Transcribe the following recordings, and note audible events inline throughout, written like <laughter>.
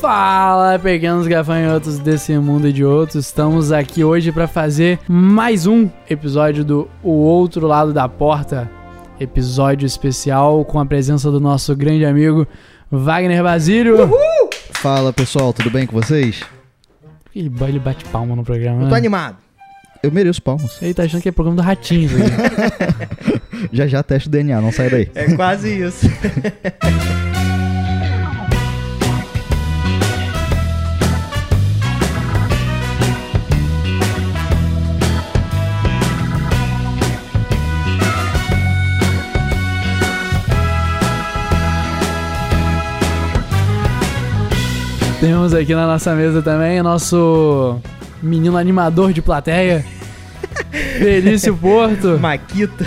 Fala, pequenos gafanhotos desse mundo e de outros. Estamos aqui hoje para fazer mais um episódio do O Outro Lado da Porta. Episódio especial com a presença do nosso grande amigo Wagner Basílio. Fala pessoal, tudo bem com vocês? Ele, ba- ele bate palma no programa. Eu tô né? animado. Eu mereço palmas. Ele tá achando que é programa do Ratinho. isso aqui. <laughs> Já já teste o DNA, não sai daí. É quase isso. <laughs> Temos aqui na nossa mesa também o nosso menino animador de plateia, <laughs> Felício Porto. Maquita.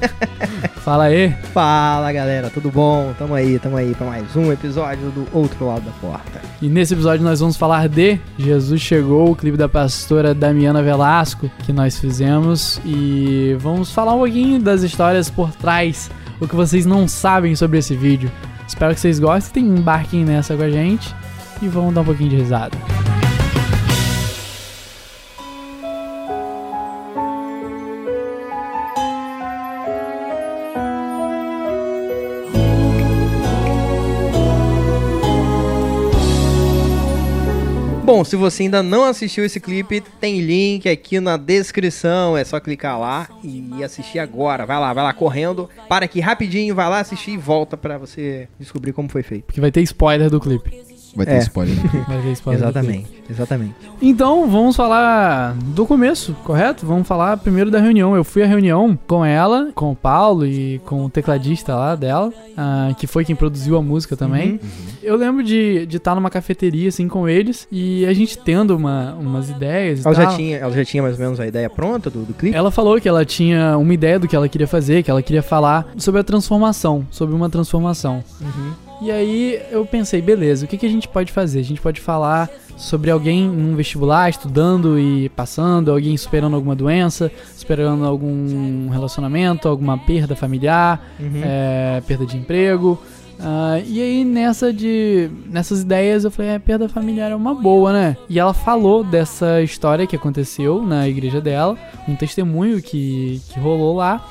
<laughs> Fala aí. Fala galera, tudo bom? Tamo aí, tamo aí pra mais um episódio do Outro Lado da Porta. E nesse episódio nós vamos falar de Jesus Chegou, o clipe da pastora Damiana Velasco que nós fizemos e vamos falar um pouquinho das histórias por trás, o que vocês não sabem sobre esse vídeo. Espero que vocês gostem, embarquem nessa com a gente e vamos dar um pouquinho de risada. Bom, se você ainda não assistiu esse clipe, tem link aqui na descrição. É só clicar lá e assistir agora. Vai lá, vai lá correndo. Para aqui rapidinho, vai lá assistir e volta pra você descobrir como foi feito. Porque vai ter spoiler do clipe. Vai ter É. spoiler. <laughs> Vai ter spoiler. Exatamente, exatamente. Então, vamos falar do começo, correto? Vamos falar primeiro da reunião. Eu fui à reunião com ela, com o Paulo e com o tecladista lá dela, ah, que foi quem produziu a música também. Uhum. Eu lembro de estar numa cafeteria assim com eles e a gente tendo uma, umas ideias e Ela tal. já, tinha, ela já tinha mais ou menos a ideia pronta do, do clipe? Ela falou que ela tinha uma ideia do que ela queria fazer, que ela queria falar sobre a transformação, sobre uma transformação. Uhum. E aí eu pensei, beleza, o que, que a gente pode fazer? A gente pode falar sobre alguém num vestibular, estudando e passando, alguém superando alguma doença, superando algum relacionamento, alguma perda familiar, Uhum. é, perda de emprego. Ah, e aí nessa de nessas ideias eu falei, é, perda familiar é uma boa, né? E ela falou dessa história que aconteceu na igreja dela, um testemunho que, que rolou lá,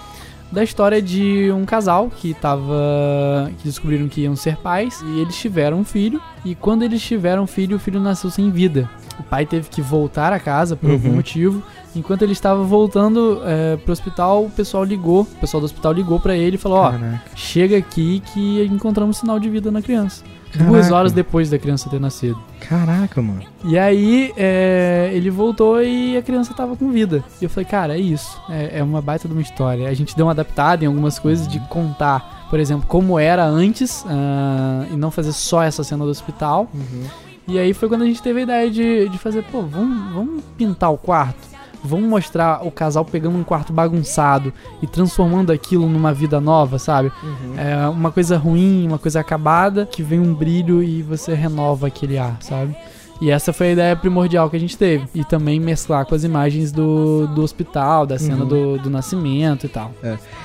da história de um casal que tava. que descobriram que iam ser pais e eles tiveram um filho. E quando eles tiveram um filho, o filho nasceu sem vida. O pai teve que voltar a casa por algum Uhum. motivo. Enquanto ele estava voltando é, pro hospital, o pessoal ligou. O pessoal do hospital ligou pra ele e falou: Ó, chega aqui que encontramos sinal de vida na criança. Duas Caraca. horas depois da criança ter nascido. Caraca, mano. E aí, é, ele voltou e a criança tava com vida. E eu falei, cara, é isso. É, é uma baita de uma história. A gente deu uma adaptada em algumas coisas de contar, por exemplo, como era antes ah, e não fazer só essa cena do hospital. Uhum. E aí foi quando a gente teve a ideia de, de fazer, pô, vamos, vamos pintar o quarto. Vamos mostrar o casal pegando um quarto bagunçado e transformando aquilo numa vida nova, sabe? Uhum. É uma coisa ruim, uma coisa acabada, que vem um brilho e você renova aquele ar, sabe? E essa foi a ideia primordial que a gente teve. E também mesclar com as imagens do, do hospital, da cena Uhum. do, do nascimento e tal.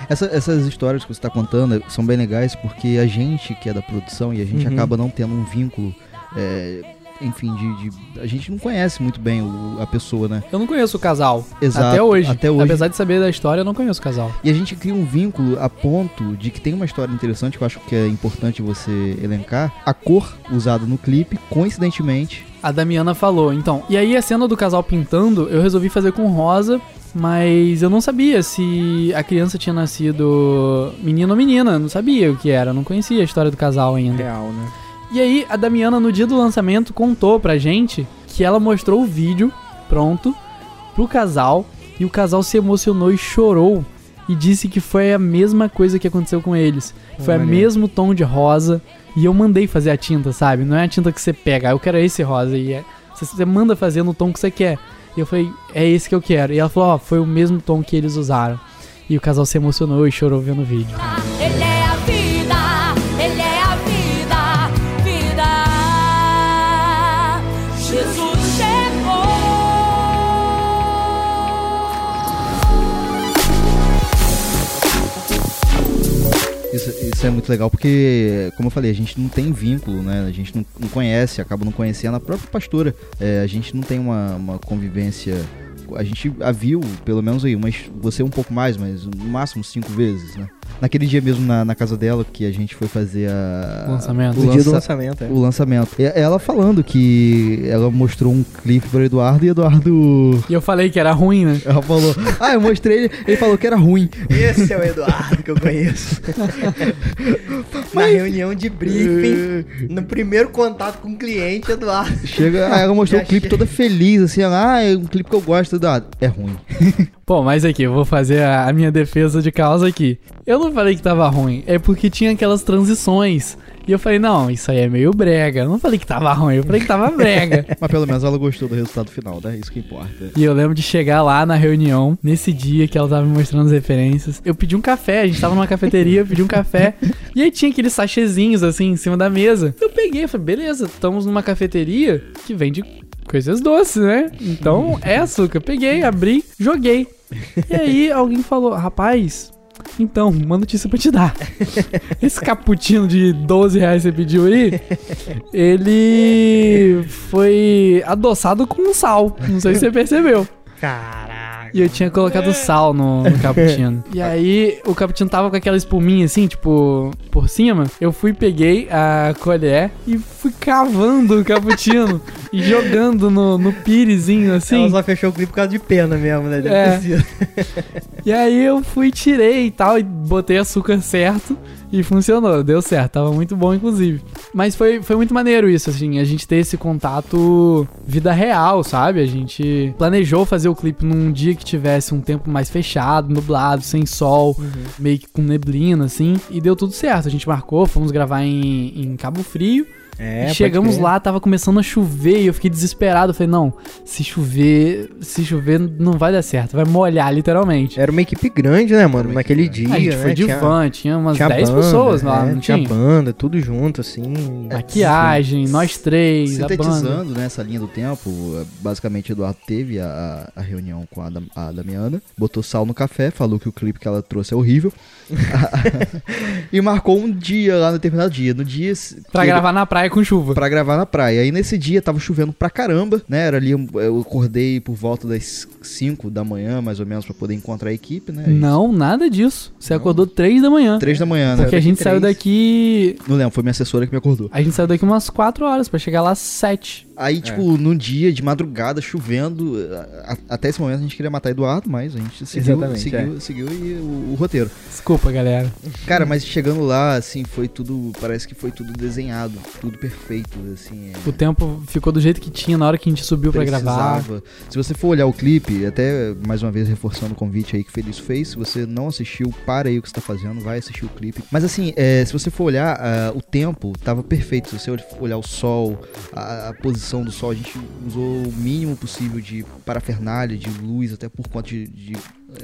Essa- essas histórias que você está contando são bem legais porque a gente que é da produção e a gente Uhum. acaba não tendo um vínculo, é, enfim, de, de- A gente não conhece muito bem o- a pessoa, né? Eu não conheço o casal. Exato, até hoje. até hoje. Apesar de saber da história, eu não conheço o casal. E a gente cria um vínculo a ponto de que tem uma história interessante que eu acho que é importante você elencar. A cor usada no clipe, coincidentemente, A Damiana falou, então. E aí a cena do casal pintando, eu resolvi fazer com rosa, mas eu não sabia se a criança tinha nascido menino ou menina. Não sabia o que era, eu não conhecia a história do casal ainda. Real, né? E aí, a Damiana, no dia do lançamento, contou pra gente que ela mostrou o vídeo pronto pro casal e o casal se emocionou e chorou e disse que foi a mesma coisa que aconteceu com eles. Foi o mesmo tom de rosa e eu mandei fazer a tinta, sabe? Não é a tinta que você pega, "Ah, eu quero esse rosa e é, você, você manda fazer no tom que você quer. E eu falei, é esse que eu quero. E ela falou, ó, foi o mesmo tom que eles usaram. E o casal se emocionou e chorou vendo o vídeo. Isso, é muito legal porque, como eu falei, a gente não tem vínculo, né? A gente não, não conhece, acaba não conhecendo a própria pastora. É, a gente não tem uma, uma convivência. A gente a viu, pelo menos aí, mas você um pouco mais, mas no máximo cinco vezes, né? Naquele dia mesmo na, na casa dela que a gente foi fazer a. Lançamento. O, No dia do lança- lançamento, é. o lançamento. E ela falando que ela mostrou um clipe pro Eduardo e Eduardo. E eu falei que era ruim, né? Ela falou, ah, eu mostrei ele, ele falou que era ruim. Esse é o Eduardo que eu conheço. <laughs> Na reunião de briefing, no primeiro contato com o cliente, Eduardo. Chega, aí ela mostrou Já o clipe chega. toda feliz, assim, ela, ah, é um clipe que eu gosto, Eduardo. É ruim. <laughs> Pô, mas aqui, eu vou fazer a, a minha defesa de causa aqui. Eu não falei que tava ruim, é porque tinha aquelas transições. E eu falei, não, isso aí é meio brega. Eu não falei que tava ruim, eu falei que tava brega. <laughs> Mas pelo menos ela gostou do resultado final, né? Isso que importa. E eu lembro de chegar lá na reunião, nesse dia que ela tava me mostrando as referências. Eu pedi um café, a gente tava numa cafeteria, eu pedi um café. E aí tinha aqueles sachezinhos assim em cima da mesa. Eu peguei, falei, beleza, estamos numa cafeteria que vende coisas doces, né? Então é açúcar. Peguei, abri, joguei. E aí alguém falou, rapaz. Então, uma notícia pra te dar. <laughs> Esse cappuccino de 12 reais que você pediu aí, ele foi adoçado com sal. Não sei se você percebeu. Caraca. E eu tinha colocado sal no, no cappuccino. <laughs> e aí, o cappuccino tava com aquela espuminha assim, tipo, por cima. Eu fui, peguei a colher e fui cavando o cappuccino <laughs> e jogando no, no pirezinho assim. Ela só fechou o clipe por causa de pena mesmo, né? Deve É. E aí eu fui, tirei e tal, e botei açúcar certo e funcionou, deu certo, tava muito bom inclusive. Mas foi, foi muito maneiro isso, assim, a gente ter esse contato vida real, sabe? A gente planejou fazer o clipe num dia que tivesse um tempo mais fechado, nublado, sem sol, meio que com neblina, assim, e deu tudo certo. A gente marcou, fomos gravar em, em Cabo Frio. É, E chegamos lá, tava começando a chover e eu fiquei desesperado. Eu falei, não, se chover, se chover não vai dar certo, vai molhar literalmente. Era uma equipe grande, né, mano? Uma Naquele equipe dia. a gente né? foi de tinha, van, tinha umas tinha 10 banda, pessoas lá, é, não tinha tinha? banda, tudo junto, assim. Maquiagem, nós três. Sintetizando né, essa linha do tempo, é, basicamente Eduardo teve a, a- reunião com a, Dam- a Damiana, botou sal no café, falou que o clipe que ela trouxe é horrível. <laughs> <laughs> e marcou um dia lá no determinado dia. No dia. Pra gravar na praia com chuva. Pra gravar na praia. Aí nesse dia tava chovendo pra caramba, né? Era ali, eu acordei por volta das 5 da manhã, mais ou menos, pra poder encontrar a equipe, né? Não, nada disso. Você Não. acordou 3 da manhã. 3 da manhã, né? Porque a gente saiu três. daqui. Não lembro, foi minha assessora que me acordou. A gente saiu daqui umas 4 horas pra chegar lá às 7. Aí, tipo, num dia de madrugada, chovendo, a- até esse momento a gente queria matar Eduardo, mas a gente seguiu, Exatamente, seguiu, seguiu e o, o roteiro. Desculpa, galera. Cara, mas chegando lá, assim, foi tudo, parece que foi tudo desenhado, tudo perfeito, assim. é. O tempo ficou do jeito que tinha na hora que a gente subiu pra gravar. Se você for olhar o clipe, até mais uma vez reforçando o convite aí que o Feliz fez, se você não assistiu, para aí o que você tá fazendo, vai assistir o clipe. Mas assim, é, se você for olhar, ah, o tempo tava perfeito. Se você ol- olhar o sol, a, a posição do sol, a gente usou o mínimo possível de parafernália, de luz, até por conta de. de-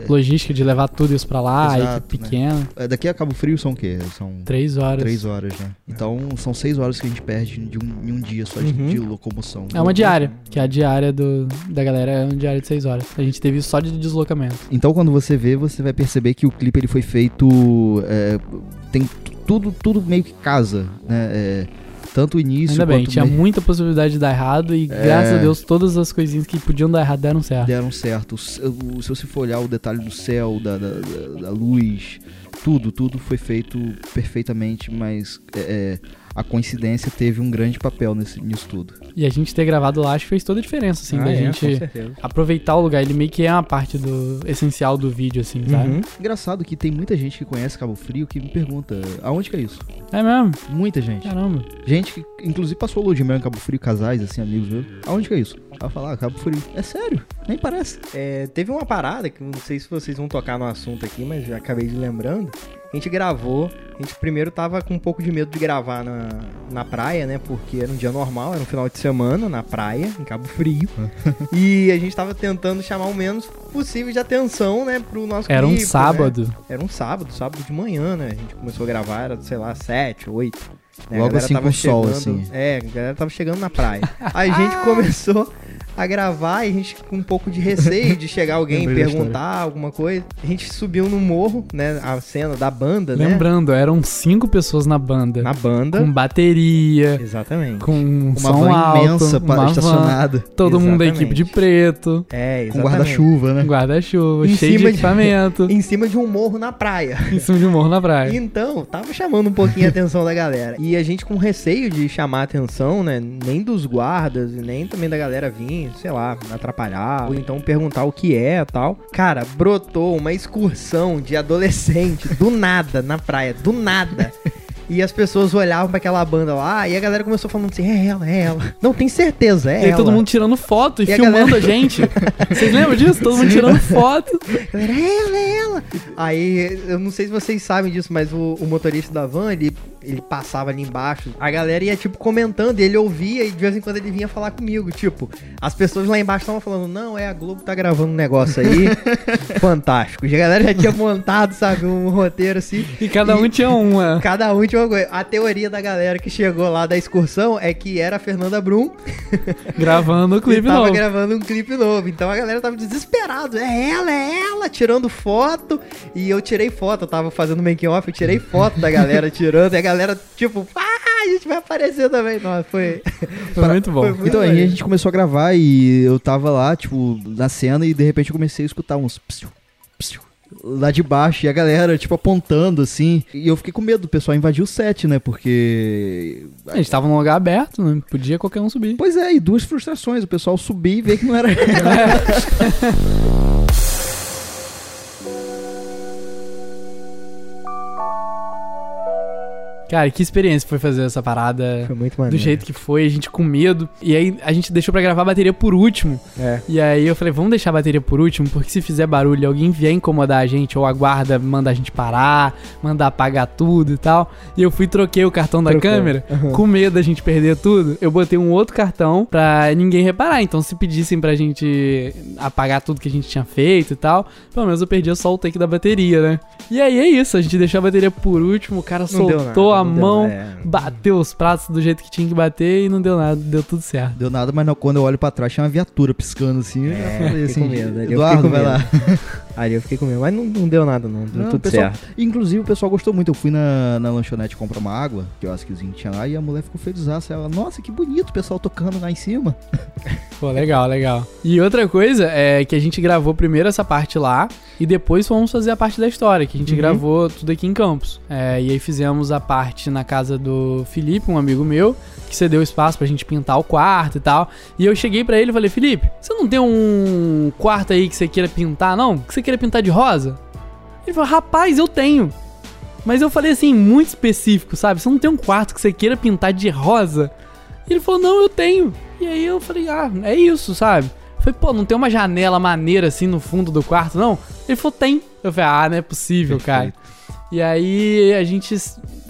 Logística de levar tudo isso pra lá, Exato, equipe né? pequena. é, daqui a Cabo Frio são o quê? São 3 horas. três horas, né? Então são seis horas que a gente perde de um, em um dia só de, Uhum. de locomoção. É uma diária, que é a diária do, da galera é uma diária de 6 horas. A gente teve isso só de deslocamento. Então quando você vê, você vai perceber que o clipe ele foi feito. é, tem tudo, tudo meio que casa, né? É, tanto o início Ainda bem, tinha meio muita possibilidade de dar errado e É. graças a Deus todas as coisinhas que podiam dar errado deram certo. deram certo. Se você for olhar o detalhe do céu, da, da, da- da luz, tudo, tudo foi feito perfeitamente, mas é, é, a coincidência teve um grande papel nesse, nisso tudo. E a gente ter gravado lá acho que fez toda a diferença, assim, Ah, da é, gente aproveitar o lugar. Ele meio que é uma parte do essencial do vídeo, assim, sabe? Uhum. Engraçado que tem muita gente que conhece Cabo Frio que me pergunta aonde que é isso? É mesmo? Muita gente. Caramba. Gente que, inclusive, passou lua de mel em Cabo Frio, casais, assim, amigos meus. Aonde que é isso? Ela fala, ah, Cabo Frio. É sério? Nem parece. É, teve uma parada que eu não sei se vocês vão tocar no assunto aqui, mas já acabei de lembrando. A gente gravou, a gente primeiro tava com um pouco de medo de gravar na, na praia, né? Porque era um dia normal, era um final de semana na praia, em Cabo Frio. <laughs> e a gente tava tentando chamar o menos possível de atenção, né, pro nosso Era um clipe, né? sábado. Era um sábado, sábado de manhã, né? A gente começou a gravar, era, sei lá, sete, oito. né? Logo assim com sol, chegando- assim. É, a galera tava chegando na praia. Aí a gente <laughs> começou a gravar e a gente com um pouco de receio de chegar <laughs> alguém e Lembrei da perguntar alguma coisa. A gente subiu no morro, né? A cena da banda, né? Lembrando, eram cinco pessoas na banda. Na banda. Com bateria, Exatamente. com um Uma som van alto, imensa pa- uma van, estacionada. todo mundo da Exatamente. equipe de preto, É, Com exatamente. guarda-chuva, né? guarda-chuva, Em cheio de cima de- equipamento, <laughs> Em cima de um morro na praia. em cima de um morro na praia. Então, tava chamando um pouquinho a atenção da galera. E a gente com receio de chamar a atenção, né? Nem dos guardas e nem também da galera vir, sei lá, atrapalhar. Ou então perguntar o que é e tal. Cara, brotou uma excursão de adolescente do <laughs> nada na praia, do nada. E as pessoas olhavam pra aquela banda lá e a galera começou falando assim: é ela, é ela. Não, tem certeza, é E ela. todo mundo tirando foto e, E a filmando galera- a gente. <laughs> Vocês lembram disso? Todo mundo tirando foto. A galera, é ela, é ela. Aí, eu não sei se vocês sabem disso, mas o, o motorista da van, ele, ele passava ali embaixo. A galera ia, tipo, comentando, e ele ouvia e de vez em quando ele vinha falar comigo. Tipo, as pessoas lá embaixo estavam falando, não, é a Globo tá gravando um negócio aí. <laughs> Fantástico. E a galera já tinha montado, sabe, um roteiro assim. E cada um tinha uma. Cada um tinha uma coisa. A teoria da galera que chegou lá da excursão é que era a Fernanda Brum Gravando o <laughs> e clipe tava novo. gravando um clipe novo. Então a galera tava desesperado. É ela, é ela, tirando foto. E eu tirei foto, eu tava fazendo make off, eu tirei foto da galera tirando. E a galera, tipo, ah, a gente vai aparecer também. Nossa, foi. <laughs> Foi muito bom. Foi muito Então, aí a gente começou a gravar e eu tava lá, tipo, na cena e de repente eu comecei a escutar uns psiu, psiu, lá de baixo e a galera, tipo, apontando assim. E eu fiquei com medo do pessoal invadir o set, né? Porque. A gente tava num lugar aberto, não podia qualquer um subir. Pois é, e duas frustrações: o pessoal subir e ver que não era. <laughs> <laughs> Cara, que experiência foi fazer essa parada Foi muito do maneiro. jeito que foi, a gente com medo. E aí a gente deixou pra gravar a bateria por último. É. E aí eu falei, vamos deixar a bateria por último, porque se fizer barulho e alguém vier incomodar a gente, ou a guarda manda a gente parar, mandar apagar tudo e tal. E eu fui e troquei o cartão da Trocou. câmera, com medo da gente perder tudo. Eu botei um outro cartão pra ninguém reparar. Então se pedissem pra gente apagar tudo que a gente tinha feito e tal, pelo menos eu perdia só o take da bateria, né? E aí é isso, a gente deixou a bateria por último, o cara Não soltou nada, a mão, é. bateu os pratos do jeito que tinha que bater e não deu nada, deu tudo certo. Deu nada, mas não, quando eu olho pra trás tinha uma viatura piscando assim. eu É, falei fiquei assim, com medo, eu Eduardo, com vai lá. <laughs> Ali eu fiquei com medo. Mas não, não deu nada, não. Deu Não, tudo pessoal- certo. Inclusive o pessoal gostou muito. Eu fui na, na lanchonete comprar uma água, que eu acho que tinha lá, e a mulher ficou feliz. Ela, nossa, que bonito o pessoal tocando lá em cima. <laughs> Pô, legal, legal. E outra coisa é que a gente gravou primeiro essa parte lá e depois fomos fazer a parte da história, que a gente Uhum. gravou tudo aqui em Campos. É, e aí fizemos a parte na casa do Felipe, um amigo meu, que cedeu espaço pra gente pintar o quarto e tal. E eu cheguei pra ele e falei, Felipe, você não tem um quarto aí que você queira pintar, não? Que você queira pintar de rosa? Ele falou, rapaz, eu tenho. Mas eu falei assim, muito específico, sabe? Você não tem um quarto que você queira pintar de rosa? E ele falou, não, eu tenho. E aí eu falei, ah, é isso, sabe? Eu falei, pô, não tem uma janela maneira assim no fundo do quarto, não? Ele falou, tem. Eu falei, ah, não é possível, cara. E aí a gente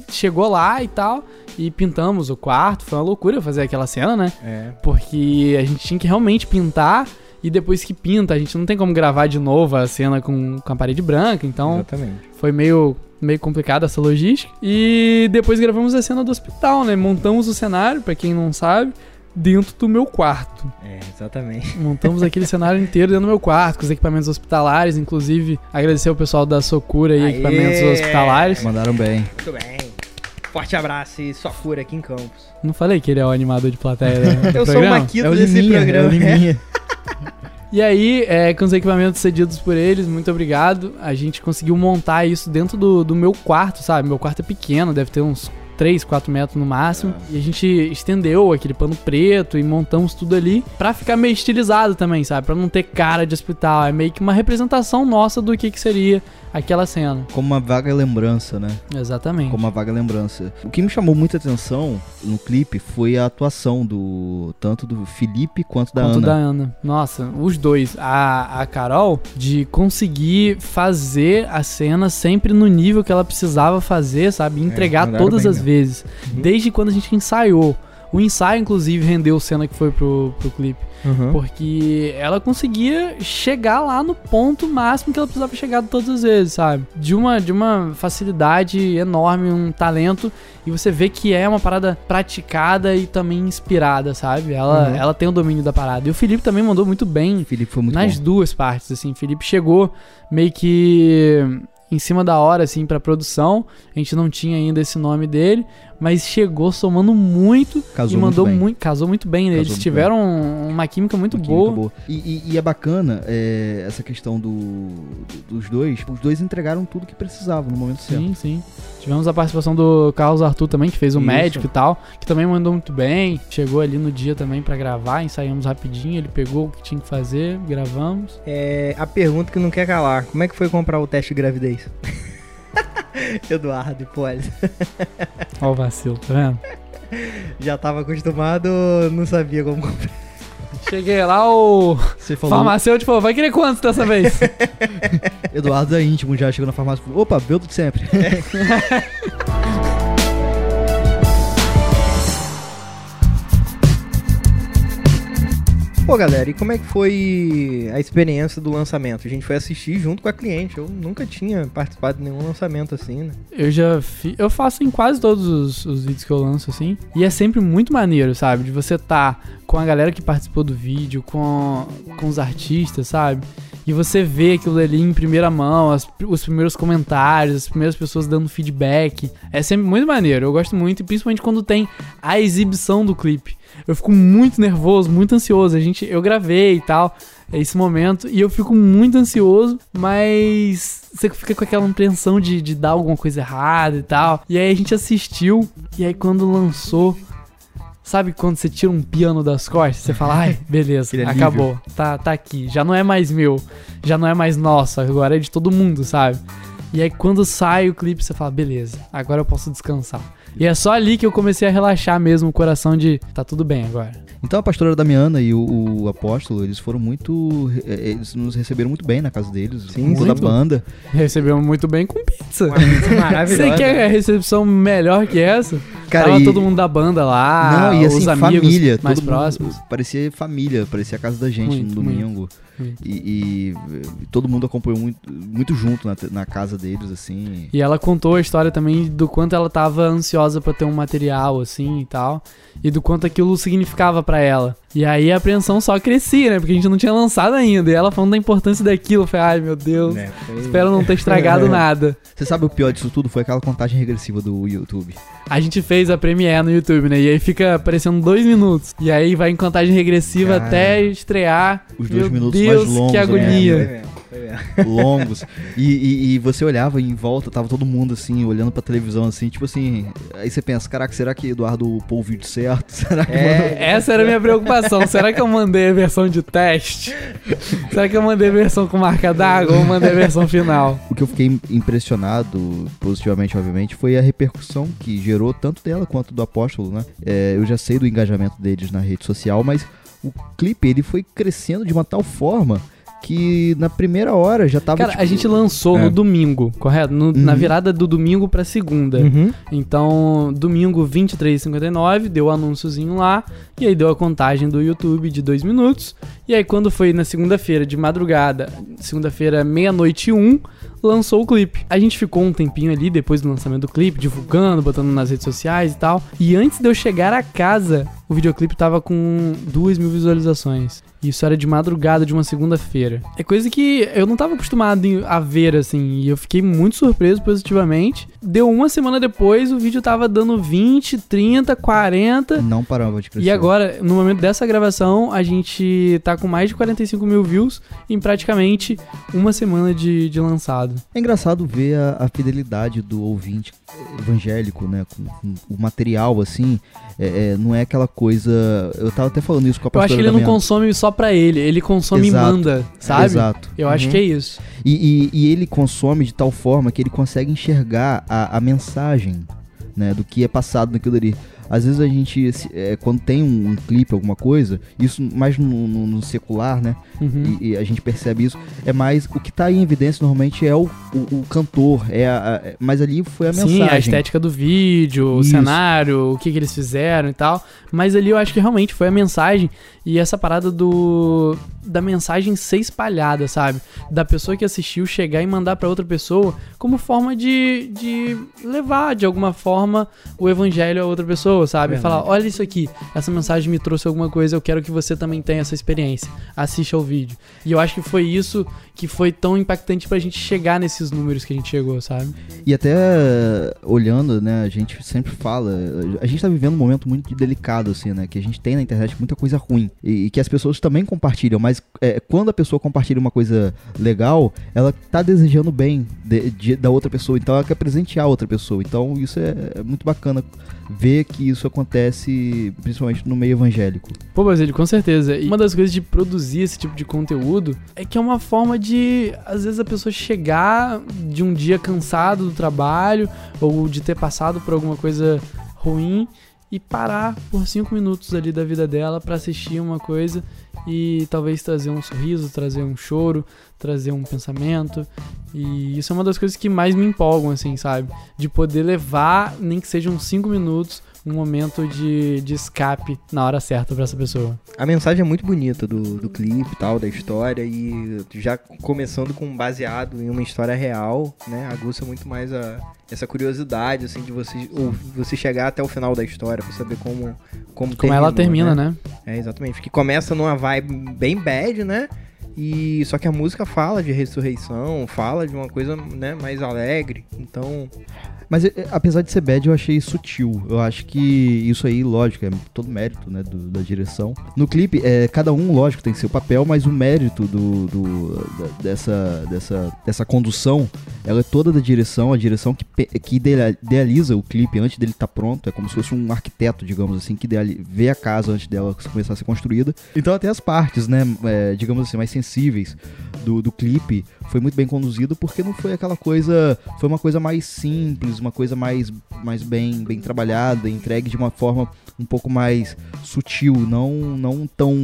chegou lá e tal, e pintamos o quarto. Foi uma loucura fazer aquela cena, né? É. Porque a gente tinha que realmente pintar. E depois que pinta, a gente não tem como gravar de novo a cena com, com a parede branca. Então Exatamente. foi meio, meio complicado essa logística. E depois gravamos a cena do hospital, né? Montamos o cenário, pra quem não sabe, dentro do meu quarto. É, exatamente. Montamos aquele cenário inteiro dentro do meu quarto, com os equipamentos hospitalares. Inclusive, agradecer ao pessoal da Socura e Aê! equipamentos hospitalares. Mandaram bem. Muito bem. Forte abraço e só cura aqui em Campos. Não falei que ele é o animador de plateia do <laughs> Eu sou o programa? Maquito É o desse Liminha, é o programa. Liminha. E aí, é, com os equipamentos cedidos por eles, muito obrigado. A gente conseguiu montar isso dentro do, do meu quarto, sabe? Meu quarto é pequeno, deve ter uns 3, 4 metros no máximo. E a gente estendeu aquele pano preto e montamos tudo ali pra ficar meio estilizado também, sabe? Pra não ter cara de hospital. É meio que uma representação nossa do que, que seria aquela cena. Como uma vaga lembrança, né? Exatamente. Como uma vaga lembrança. O que me chamou muita atenção no clipe foi a atuação do tanto do Felipe quanto da Quanto Ana. da Ana. Nossa, os dois. A, a Carol, de conseguir fazer a cena sempre no nível que ela precisava fazer, sabe? E Entregar mandaram todas bem as mesmo. Vezes. Uhum. Desde quando a gente ensaiou. O ensaio, inclusive, rendeu cena que foi pro, pro clipe. Uhum. Porque ela conseguia chegar lá no ponto máximo que ela precisava chegar todas as vezes, sabe? De uma, de uma facilidade enorme, um talento. E você vê que é uma parada praticada e também inspirada, sabe? Ela, Uhum. ela tem o domínio da parada. E o Felipe também mandou muito bem O Felipe foi muito nas bom. duas partes, assim. O Felipe chegou meio que em cima da hora, assim, pra produção. A gente não tinha ainda esse nome dele, mas chegou somando muito Casou e mandou muito bem. muito, casou muito bem. Casou Eles muito tiveram uma química muito Uma química boa. E, e- e é bacana é, essa questão do, do- dos dois. Os dois entregaram tudo que precisavam no momento certo. Sim, sim. Tivemos a participação do Carlos Arthur também, que fez o Isso. médico e tal, que também mandou muito bem. Chegou ali no dia também pra gravar, ensaiamos rapidinho, ele pegou o que tinha que fazer, gravamos. É, a pergunta que não quer calar: como é que foi comprar o teste de gravidez? <laughs> <laughs> Eduardo Hipólito. Ó o vacilo, tá vendo? Já tava acostumado, não sabia como comprar. Cheguei lá, o falou. farmacêutico falou, vai querer quantos dessa vez? <laughs> Eduardo é íntimo, já chegou na farmácia e falou: opa, Beldo de sempre. <laughs> Pô, galera, e como é que foi a experiência do lançamento? A gente foi assistir junto com a cliente. Eu nunca tinha participado de nenhum lançamento assim, né? Eu já fi... Eu faço em quase todos os, os vídeos que eu lanço, assim. E é sempre muito maneiro, sabe? De você tá com a galera que participou do vídeo, com, com os artistas, sabe? E você vê aquilo ali em primeira mão, as- os primeiros comentários, as primeiras pessoas dando feedback. É sempre muito maneiro, eu gosto muito, principalmente quando tem a exibição do clipe. Eu fico muito nervoso, muito ansioso. A gente, eu gravei e tal, esse momento, e eu fico muito ansioso, mas você fica com aquela impressão de, de dar alguma coisa errada e tal. E aí a gente assistiu, e aí quando lançou. Sabe quando você tira um piano das costas? Você fala, ai, beleza, alívio. acabou, tá, tá aqui. Já não é mais meu, já não é mais nosso, agora é de todo mundo, sabe? E aí quando sai o clipe, você fala, beleza, agora eu posso descansar. E é só ali que eu comecei a relaxar mesmo o coração de, tá tudo bem agora. Então a pastora Damiana e o, o apóstolo, eles foram muito. eh, Eles nos receberam muito bem na casa deles, Sim, com toda a banda. Recebemos muito bem com pizza. Maravilhoso. Você quer a recepção melhor que essa? Cara, Tava e- todo mundo da banda lá, Não, e assim, os amigos família, mais mundo- próximos. parecia família, parecia a casa da gente Muito, no domingo. muito. E, e, todo mundo acompanhou muito, muito junto na, na casa deles, assim. E ela contou a história também do quanto ela tava ansiosa pra ter um material assim e tal, e do quanto aquilo significava pra ela. E aí a apreensão só crescia, né? Porque a gente não tinha lançado ainda. E ela falando da importância daquilo, eu falei, ai meu Deus, É, foi- espero não ter estragado <laughs> nada. Você sabe o pior disso tudo? Foi aquela contagem regressiva do YouTube. A gente fez a Premiere no YouTube, né? E aí fica aparecendo dois minutos. E aí vai em contagem regressiva Cara, até estrear. os dois Meu minutos Deus, mais longos, que né? agonia. Foi mesmo, foi mesmo. <laughs> longos. E, e- e você olhava em volta, tava todo mundo assim, olhando pra televisão assim, tipo assim. Aí você pensa, caraca, será que Eduardo upou o vídeo certo? <laughs> Será que É, Essa era a minha preocupação. Será que eu mandei a versão de teste? Será que eu mandei a versão com marca d'água ou mandei a versão final? O que eu fiquei impressionado, positivamente, obviamente, foi a repercussão que gerou tanto dela quanto do apóstolo, né? É, eu já sei do engajamento deles na rede social, mas o clipe ele foi crescendo de uma tal forma que na primeira hora já tava. Cara, tipo, a gente lançou é. no domingo, correto? No- Na Uhum. virada do domingo pra segunda. Uhum. Então, domingo 23h59, deu o anúnciozinho lá, e aí deu a contagem do YouTube de dois minutos. E aí, quando foi na segunda-feira de madrugada, segunda-feira, meia-noite e um, lançou o clipe. A gente ficou um tempinho ali depois do lançamento do clipe, divulgando, botando nas redes sociais e tal. E antes de eu chegar a casa, o videoclipe tava com duas mil visualizações. E Isso era de madrugada de uma segunda-feira. É coisa que eu não tava acostumado a ver, assim, e eu fiquei muito surpreso positivamente. Deu uma semana depois, o vídeo tava dando 20, 30, 40. Não parava de crescer. E agora, no momento dessa gravação, a gente tá com mais de 45 mil views em praticamente uma semana de, de lançado. É engraçado ver a, a fidelidade do ouvinte evangélico, né? Com, com o material, assim. é- é, não é aquela coisa. Eu tava até falando isso com a Eu acho pastora que ele não Damiana. consome só pra ele, ele consome Exato. e manda, sabe? Exato. Eu acho Uhum. que é isso. E, e- e ele consome de tal forma que ele consegue enxergar a, a mensagem né, do que é passado naquilo ali. Às vezes a gente, é, quando tem um, um clipe, alguma coisa, isso mais no, no- no secular, né? Uhum. E, e a gente percebe isso. É mais o que tá em evidência normalmente é o, o, o cantor, é a, a- é- mas ali foi a mensagem. Sim, a estética do vídeo, o Isso. cenário, o que, que eles fizeram e tal. Mas ali eu acho que realmente foi a mensagem e essa parada do da mensagem ser espalhada, sabe? Da pessoa que assistiu chegar e mandar pra outra pessoa como forma de, de levar de alguma forma o evangelho a outra pessoa, sabe? Verdade. Falar, olha isso aqui, essa mensagem me trouxe alguma coisa, eu quero que você também tenha essa experiência. Assista ao vídeo. E eu acho que foi isso que foi tão impactante pra gente chegar nesses números que a gente chegou, sabe? E até eh, olhando, né, a gente sempre fala, a gente tá vivendo um momento muito delicado, assim, né, que a gente tem na internet muita coisa ruim e, e que as pessoas também compartilham, mas eh, quando a pessoa compartilha uma coisa legal, ela tá desejando bem de- de- da outra pessoa, então ela quer presentear a outra pessoa, então isso é, é muito bacana ver que isso acontece principalmente no meio evangélico. Pô, Basílio, com certeza. E uma das coisas de produzir esse tipo de conteúdo é que é uma forma de, às vezes, a pessoa chegar de um dia cansado do trabalho ou de ter passado por alguma coisa ruim e parar por cinco minutos ali da vida dela pra assistir uma coisa e talvez trazer um sorriso, trazer um choro, trazer um pensamento. E isso é uma das coisas que mais me empolgam, assim, sabe? De poder levar, nem que sejam cinco minutos, um momento de, de escape na hora certa pra essa pessoa. A mensagem é muito bonita do, do clipe tal, da história, e já começando com baseado em uma história real, né? Aguça muito mais a, essa curiosidade, assim, de você, ou você chegar até o final da história pra saber como Como, Como ela termina, né? É, exatamente. Que começa numa vibe bem bad, né? E só que a música fala de ressurreição, fala de uma coisa, né, mais alegre. Então, Mas é, apesar de ser bad, eu achei sutil. Eu acho que isso aí, lógico, é todo mérito, né, do- da direção. No clipe, é, cada um, lógico, tem seu papel, mas o mérito do, do- da- dessa, dessa, dessa condução, ela é toda da direção, a direção que, que idea- idealiza o clipe antes dele estar pronto. É como se fosse um arquiteto, digamos assim, que vê a casa antes dela começar a ser construída. Então até as partes, né, é, digamos assim, mais sensíveis do, do clipe foi muito bem conduzido porque não foi aquela coisa, foi uma coisa mais simples, uma coisa mais, mais bem, bem trabalhada, entregue de uma forma um pouco mais sutil, não, não tão,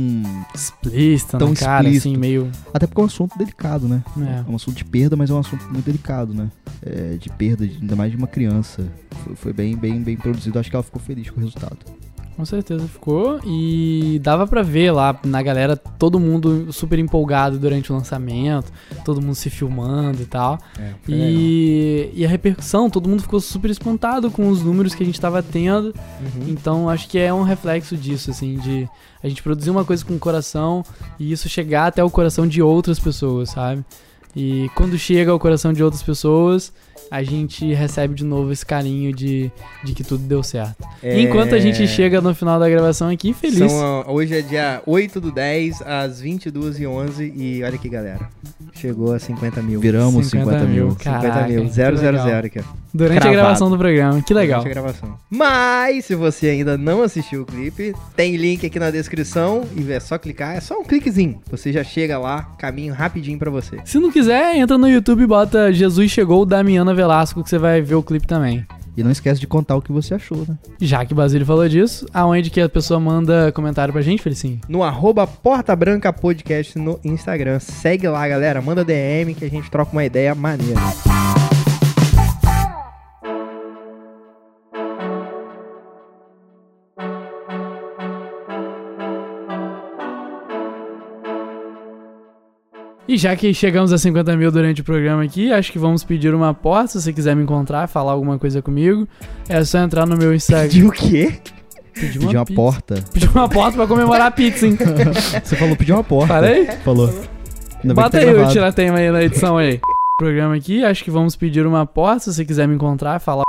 Explícita, Tão cara, explícito. assim, meio. até porque é um assunto delicado, né? É. É um assunto de perda, mas é um assunto muito delicado, né? É, de perda, de- ainda mais de uma criança. Foi, foi bem, bem, bem produzido. Acho que ela ficou feliz com o resultado. Com certeza ficou. E dava pra ver lá na galera, todo mundo super empolgado durante o lançamento, todo mundo se filmando e tal. é, E, e a repercussão, todo mundo ficou super espantado com os números que a gente tava tendo. Uhum. Então acho que é um reflexo disso, assim, de a gente produzir uma coisa com o coração e isso chegar até o coração de outras pessoas, sabe? E quando chega ao coração de outras pessoas, a gente recebe de novo esse carinho de, de que tudo deu certo. É, Enquanto a gente chega no final da gravação aqui, feliz. São, hoje é dia 8 do 10, às 22h11. E olha aqui, galera. Chegou a 50 mil. Viramos 50 50, mil. mil. 50 Caraca, mil. que 000 legal. aqui, ó. Durante Cravado. a gravação do programa. Que legal. Durante a gravação. Mas, se você ainda não assistiu o clipe, tem link aqui na descrição e é só clicar, é só um cliquezinho. Você já chega lá, caminho rapidinho pra você. Se não quiser, entra no YouTube e bota Jesus Chegou, Damiana Velasco, que você vai ver o clipe também. E não esquece de contar o que você achou, né? Já que o Basílio falou disso, aonde que a pessoa manda comentário pra gente, Felicinho? No arroba Porta Branca Podcast no Instagram. Segue lá, galera. Manda DM que a gente troca uma ideia maneira. E já que chegamos a 50 mil durante o programa aqui, acho que vamos pedir uma aposta. Se você quiser me encontrar, falar alguma coisa comigo, é só entrar no meu Instagram. De o quê? Pedir Pedir uma pizza. porta. Pedir uma porta pra comemorar a pizza, hein? <laughs> Você falou pedir uma porta. Falei? Falou. Ainda Bota tá aí o tiratema aí na edição aí. Programa aqui, acho que vamos pedir uma aposta. Se você quiser me encontrar, falar.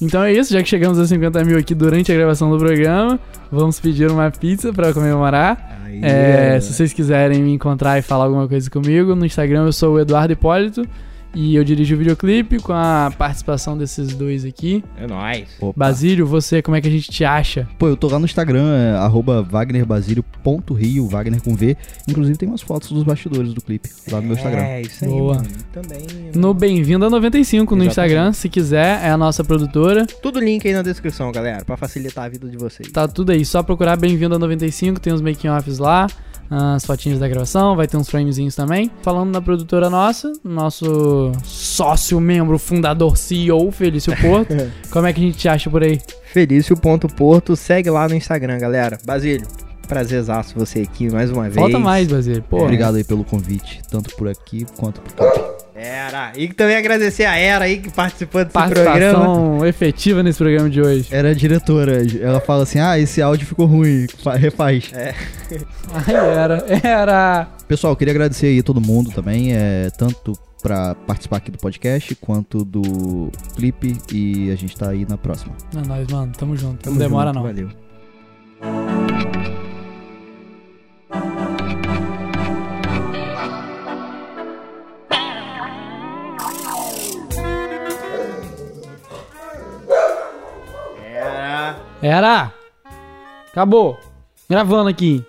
Então é isso, já que chegamos a 50 mil aqui durante a gravação do programa, vamos pedir uma pizza pra comemorar. Aí, É, se vocês quiserem me encontrar e falar alguma coisa comigo, no Instagram eu sou o Eduardo Hipólito E eu dirijo o videoclipe com a participação desses dois aqui. É nóis. Opa. Basílio, você, como é que a gente te acha? Pô, eu tô lá no Instagram, é, arroba wagnerbasilio.rio, Wagner com V. Inclusive tem umas fotos dos bastidores do clipe lá no meu Instagram. É, isso aí, Boa. mano. Também. No Bem-vindo a 95 no Exatamente. Instagram, se quiser, é a nossa produtora. Tudo link aí na descrição, galera, pra facilitar a vida de vocês. Tá tudo aí, só procurar Bem-vindo a 95, tem os making-offs lá, as fotinhas da gravação, vai ter uns framezinhos também. Falando na produtora nossa, nosso sócio, membro, fundador, CEO, Felício Porto, <laughs> como é que a gente te acha por aí? Felício.porto, segue lá no Instagram, galera. Basílio, prazerzaço você aqui mais uma vez. Falta mais, Basílio. Pô, Obrigado aí pelo convite, tanto por aqui quanto por cá. Era. E também agradecer a Era aí que participou desse programa. participação efetiva nesse programa de hoje. Era a diretora, ela fala assim: ah, esse áudio ficou ruim, fa- refaz. Ai, era, era. Pessoal, queria agradecer aí a todo mundo também, é, tanto pra participar aqui do podcast, quanto do clipe, e a gente tá aí na próxima. É nóis, mano. Tamo junto. Tamo não demora, junto, não. Valeu. Era! Acabou. Gravando aqui.